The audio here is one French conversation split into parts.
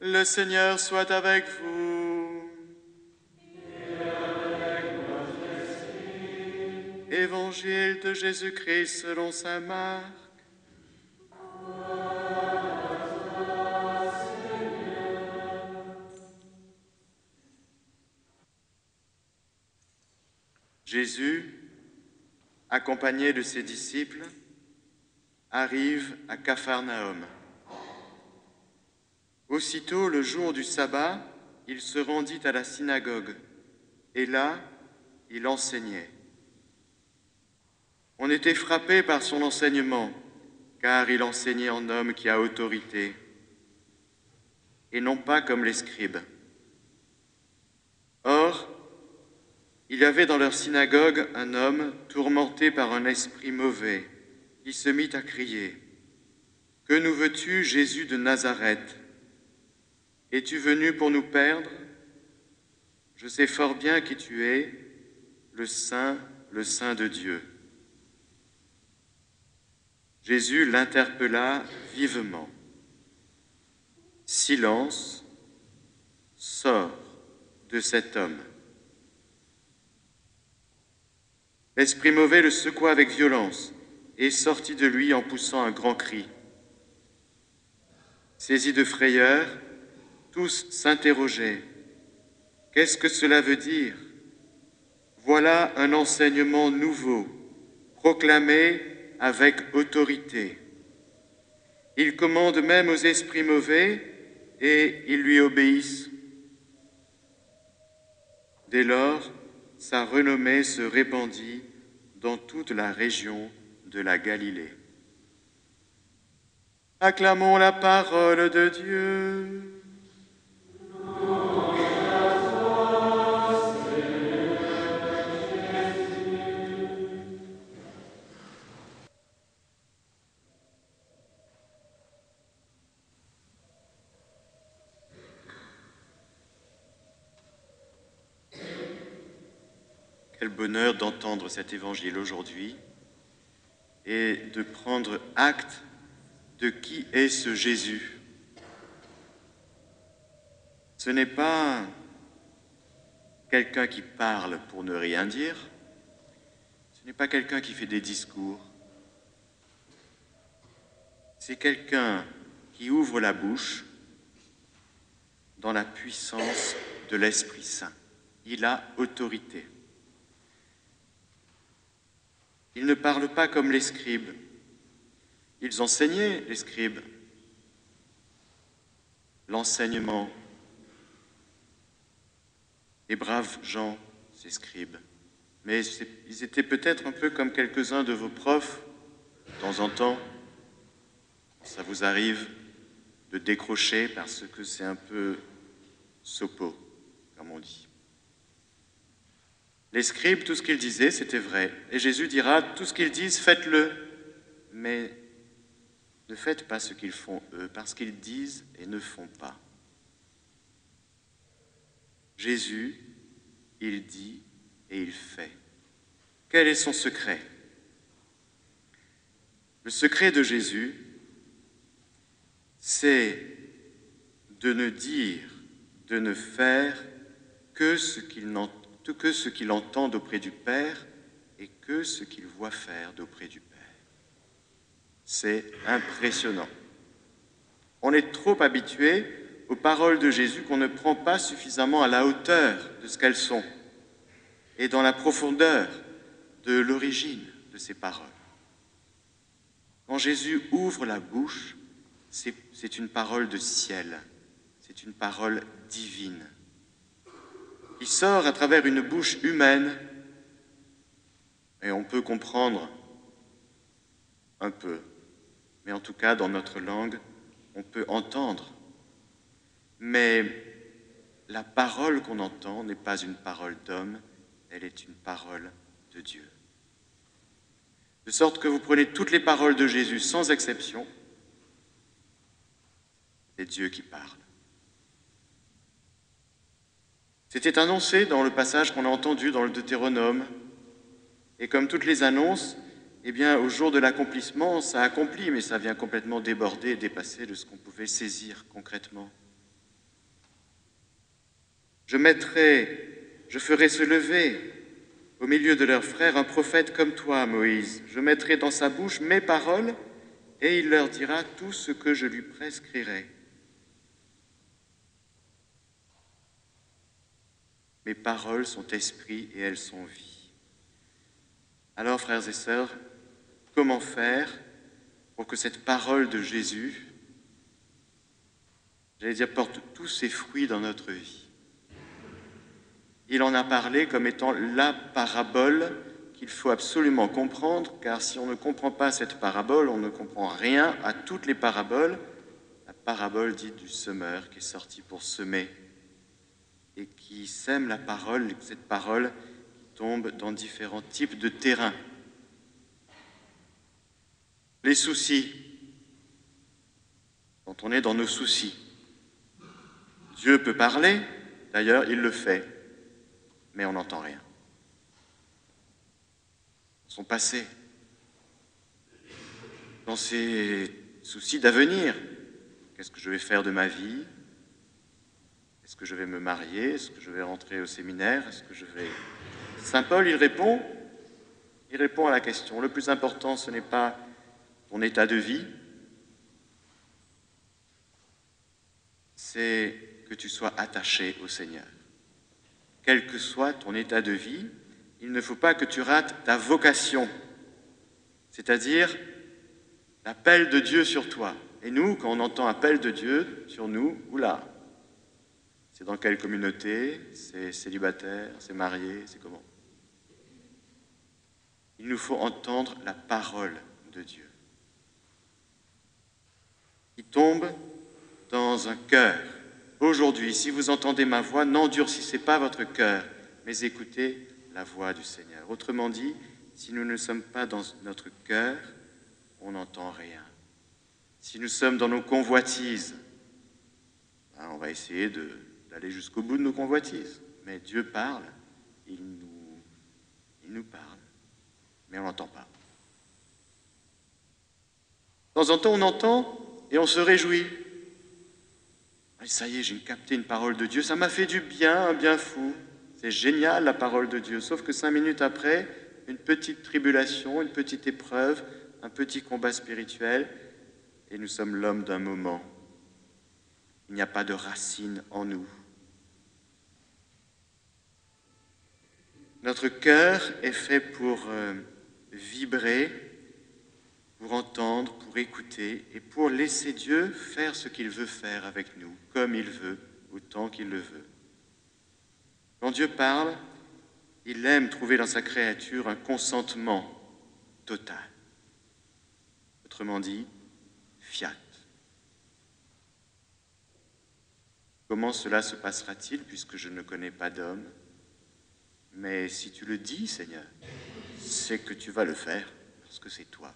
Le Seigneur soit avec vous. Évangile de Jésus-Christ selon saint Marc. Jésus, accompagné de ses disciples, arrive à Capharnaüm. Aussitôt, le jour du sabbat, il se rendit à la synagogue, et là, il enseignait. On était frappé par son enseignement, car il enseignait en homme qui a autorité, et non pas comme les scribes. Or, il y avait dans leur synagogue un homme tourmenté par un esprit mauvais, qui se mit à crier, Que nous veux-tu, Jésus de Nazareth? Es-tu venu pour nous perdre? Je sais fort bien qui tu es, le Saint, le Saint de Dieu. Jésus l'interpella vivement. Silence, sors de cet homme. L'esprit mauvais le secoua avec violence et sortit de lui en poussant un grand cri. Saisi de frayeur, tous s'interrogeaient. Qu'est-ce que cela veut dire? Voilà un enseignement nouveau, proclamé avec autorité. Il commande même aux esprits mauvais et ils lui obéissent. Dès lors, sa renommée se répandit dans toute la région de la Galilée. Acclamons la parole de Dieu. Quel bonheur d'entendre cet évangile aujourd'hui et de prendre acte de qui est ce Jésus. Ce n'est pas quelqu'un qui parle pour ne rien dire, ce n'est pas quelqu'un qui fait des discours, c'est quelqu'un qui ouvre la bouche dans la puissance de l'Esprit Saint. Il a autorité. Ils ne parlent pas comme les scribes. Ils enseignaient, les scribes, l'enseignement. Les braves gens, ces scribes. Mais ils étaient peut-être un peu comme quelques-uns de vos profs, de temps en temps. Ça vous arrive de décrocher parce que c'est un peu sopo, comme on dit. Les scribes, tout ce qu'ils disaient, c'était vrai. Et Jésus dira, tout ce qu'ils disent, faites-le. Mais ne faites pas ce qu'ils font eux, parce qu'ils disent et ne font pas. Jésus, il dit et il fait. Quel est son secret? Le secret de Jésus, c'est de ne dire, de ne faire que ce qu'il n'entend que ce qu'il entend auprès du Père et que ce qu'il voit faire d'auprès du Père. C'est impressionnant. On est trop habitué aux paroles de Jésus qu'on ne prend pas suffisamment à la hauteur de ce qu'elles sont et dans la profondeur de l'origine de ces paroles. Quand Jésus ouvre la bouche, c'est une parole de ciel, c'est une parole divine il sort à travers une bouche humaine et on peut comprendre un peu, mais en tout cas dans notre langue, on peut entendre. Mais la parole qu'on entend n'est pas une parole d'homme, elle est une parole de Dieu. De sorte que vous prenez toutes les paroles de Jésus sans exception, c'est Dieu qui parle. C'était annoncé dans le passage qu'on a entendu dans le Deutéronome. Et comme toutes les annonces, eh bien, au jour de l'accomplissement, ça accomplit, mais ça vient complètement déborder et dépasser de ce qu'on pouvait saisir concrètement. Je mettrai, je ferai se lever au milieu de leurs frères un prophète comme toi, Moïse. Je mettrai dans sa bouche mes paroles et il leur dira tout ce que je lui prescrirai. Mes paroles sont esprit et elles sont vie. Alors, frères et sœurs, comment faire pour que cette parole de Jésus, j'allais dire, porte tous ses fruits dans notre vie? Il en a parlé comme étant la parabole qu'il faut absolument comprendre, car si on ne comprend pas cette parabole, on ne comprend rien à toutes les paraboles. La parabole dite du semeur qui est sorti pour semer et qui sème la parole, cette parole qui tombe dans différents types de terrains. Les soucis, quand on est dans nos soucis, Dieu peut parler, d'ailleurs il le fait, mais on n'entend rien. Son passé, dans ses soucis d'avenir, qu'est-ce que je vais faire de ma vie? Est-ce que je vais me marier? Est-ce que je vais rentrer au séminaire? Est-ce que je vais... Saint Paul, il répond, il répond à la question. Le plus important, ce n'est pas ton état de vie, c'est que tu sois attaché au Seigneur. Quel que soit ton état de vie, il ne faut pas que tu rates ta vocation, c'est-à-dire l'appel de Dieu sur toi. Et nous, quand on entend appel de Dieu sur nous, oula, c'est dans quelle communauté? C'est célibataire? C'est marié? C'est comment? Il nous faut entendre la parole de Dieu qui tombe dans un cœur. Aujourd'hui, si vous entendez ma voix, n'endurcissez pas votre cœur, mais écoutez la voix du Seigneur. Autrement dit, si nous ne sommes pas dans notre cœur, on n'entend rien. Si nous sommes dans nos convoitises, ben, on va essayer de d'aller jusqu'au bout de nos convoitises. Mais Dieu parle, il nous, il nous parle, mais on n'entend pas. De temps en temps, on entend et on se réjouit. Ah, ça y est, j'ai capté une parole de Dieu, ça m'a fait du bien, un bien fou. C'est génial la parole de Dieu, sauf que cinq minutes après, une petite tribulation, une petite épreuve, un petit combat spirituel, et nous sommes l'homme d'un moment. Il n'y a pas de racine en nous. Notre cœur est fait pour euh, vibrer, pour entendre, pour écouter et pour laisser Dieu faire ce qu'il veut faire avec nous, comme il veut, autant qu'il le veut. Quand Dieu parle, il aime trouver dans sa créature un consentement total. Autrement dit, fiat. Comment cela se passera-t-il puisque je ne connais pas d'homme? Mais si tu le dis, Seigneur, c'est que tu vas le faire, parce que c'est toi.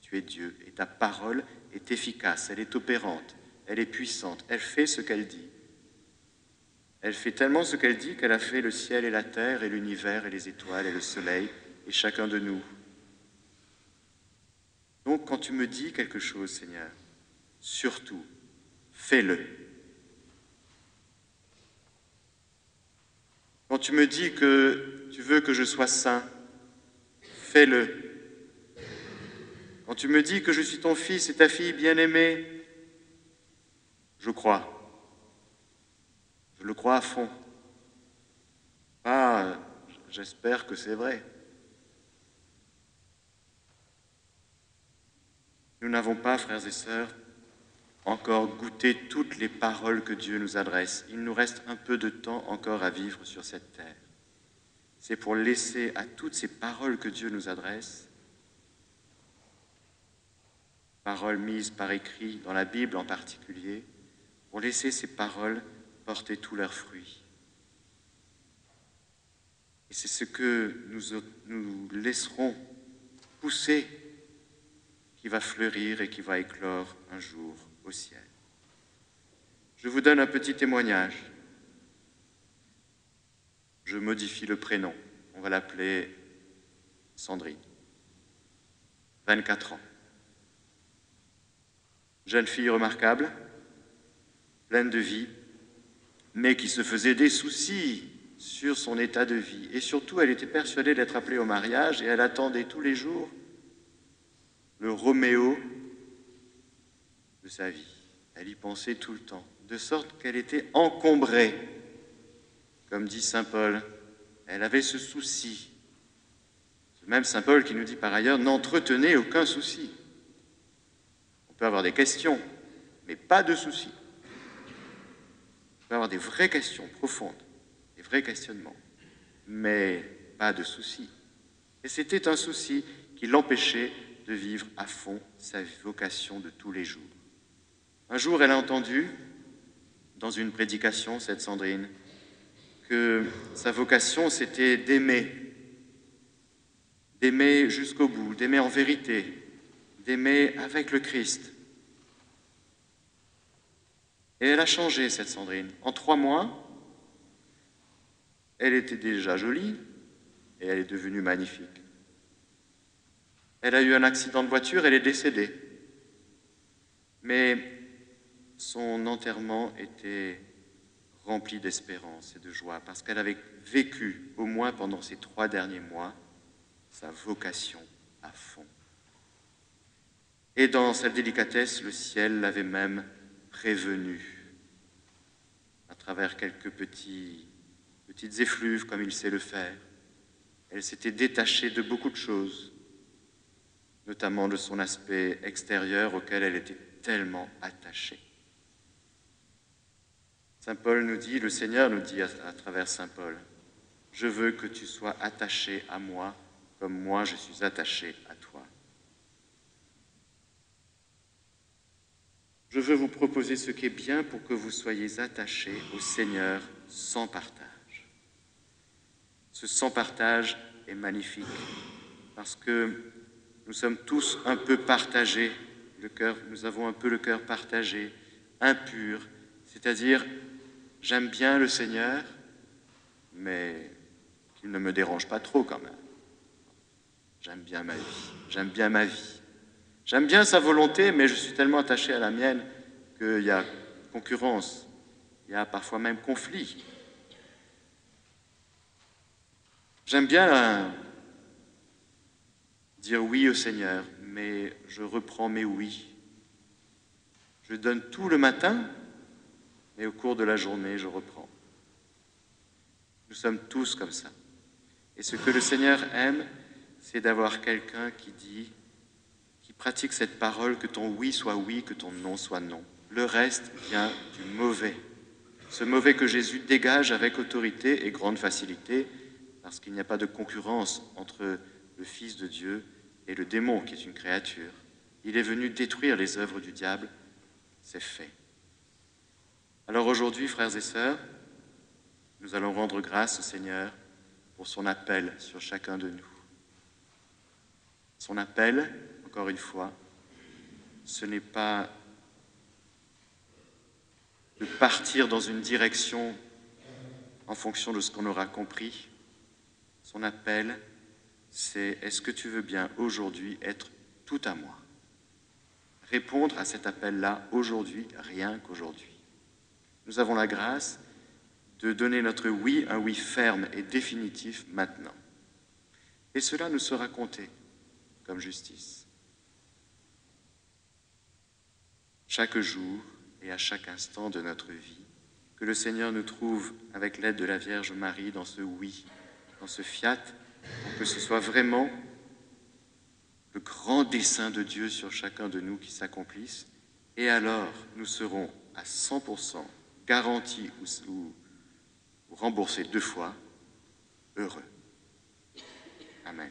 Tu es Dieu, et ta parole est efficace, elle est opérante, elle est puissante, elle fait ce qu'elle dit. Elle fait tellement ce qu'elle dit qu'elle a fait le ciel et la terre et l'univers et les étoiles et le soleil et chacun de nous. Donc quand tu me dis quelque chose, Seigneur, surtout, fais-le. Quand tu me dis que tu veux que je sois saint, fais-le. Quand tu me dis que je suis ton fils et ta fille bien-aimée, je crois. Je le crois à fond. Ah, j'espère que c'est vrai. Nous n'avons pas, frères et sœurs, encore goûter toutes les paroles que Dieu nous adresse. Il nous reste un peu de temps encore à vivre sur cette terre. C'est pour laisser à toutes ces paroles que Dieu nous adresse, paroles mises par écrit dans la Bible en particulier, pour laisser ces paroles porter tous leurs fruits. Et c'est ce que nous, laisserons pousser qui va fleurir et qui va éclore un jour au ciel. Je vous donne un petit témoignage. Je modifie le prénom. On va l'appeler Sandrine. 24 ans. Jeune fille remarquable, pleine de vie, mais qui se faisait des soucis sur son état de vie. Et surtout, elle était persuadée d'être appelée au mariage et elle attendait tous les jours le Roméo de sa vie. Elle y pensait tout le temps, de sorte qu'elle était encombrée. Comme dit Saint Paul, elle avait ce souci. Ce même Saint Paul qui nous dit par ailleurs, n'entretenez aucun souci. On peut avoir des questions, mais pas de soucis. On peut avoir des vraies questions profondes, des vrais questionnements, mais pas de soucis. Et c'était un souci qui l'empêchait de vivre à fond sa vocation de tous les jours. Un jour, elle a entendu, dans une prédication, cette Sandrine, que sa vocation, c'était d'aimer, d'aimer jusqu'au bout, d'aimer en vérité, d'aimer avec le Christ. Et elle a changé, cette Sandrine. En trois mois, elle était déjà jolie et elle est devenue magnifique. Elle a eu un accident de voiture, elle est décédée. Mais son enterrement était rempli d'espérance et de joie parce qu'elle avait vécu, au moins pendant ces trois derniers mois, sa vocation à fond. Et dans sa délicatesse, le ciel l'avait même prévenue à travers quelques petites effluves comme il sait le faire. Elle s'était détachée de beaucoup de choses notamment de son aspect extérieur auquel elle était tellement attachée. Saint Paul nous dit, le Seigneur nous dit à, travers Saint Paul, je veux que tu sois attaché à moi comme moi je suis attaché à toi. Je veux vous proposer ce qui est bien pour que vous soyez attachés au Seigneur sans partage. Ce sans partage est magnifique parce que nous sommes tous un peu partagés, nous avons un peu le cœur partagé, impur, c'est-à-dire j'aime bien le Seigneur, mais qu'il ne me dérange pas trop quand même. J'aime bien ma vie, j'aime bien ma vie. J'aime bien sa volonté, mais je suis tellement attaché à la mienne qu'il y a concurrence, il y a parfois même conflit. J'aime bien dire oui au Seigneur, mais je reprends mes oui. Je donne tout le matin, mais au cours de la journée, je reprends. Nous sommes tous comme ça. Et ce que le Seigneur aime, c'est d'avoir quelqu'un qui dit, qui pratique cette parole, que ton oui soit oui, que ton non soit non. Le reste vient du mauvais. Ce mauvais que Jésus dégage avec autorité et grande facilité, parce qu'il n'y a pas de concurrence entre le Fils de Dieu et le démon qui est une créature. Il est venu détruire les œuvres du diable. C'est fait. Alors aujourd'hui, frères et sœurs, nous allons rendre grâce au Seigneur pour son appel sur chacun de nous. Son appel, encore une fois, ce n'est pas de partir dans une direction en fonction de ce qu'on aura compris. Son appel, c'est est-ce que tu veux bien aujourd'hui être tout à moi? Répondre à cet appel-là aujourd'hui, rien qu'aujourd'hui. Nous avons la grâce de donner notre oui, un oui ferme et définitif maintenant. Et cela nous sera compté comme justice. Chaque jour et à chaque instant de notre vie, que le Seigneur nous trouve avec l'aide de la Vierge Marie dans ce oui, dans ce fiat pour que ce soit vraiment le grand dessein de Dieu sur chacun de nous qui s'accomplisse. Et alors, nous serons à 100% garantis ou, ou remboursés deux fois, heureux. Amen.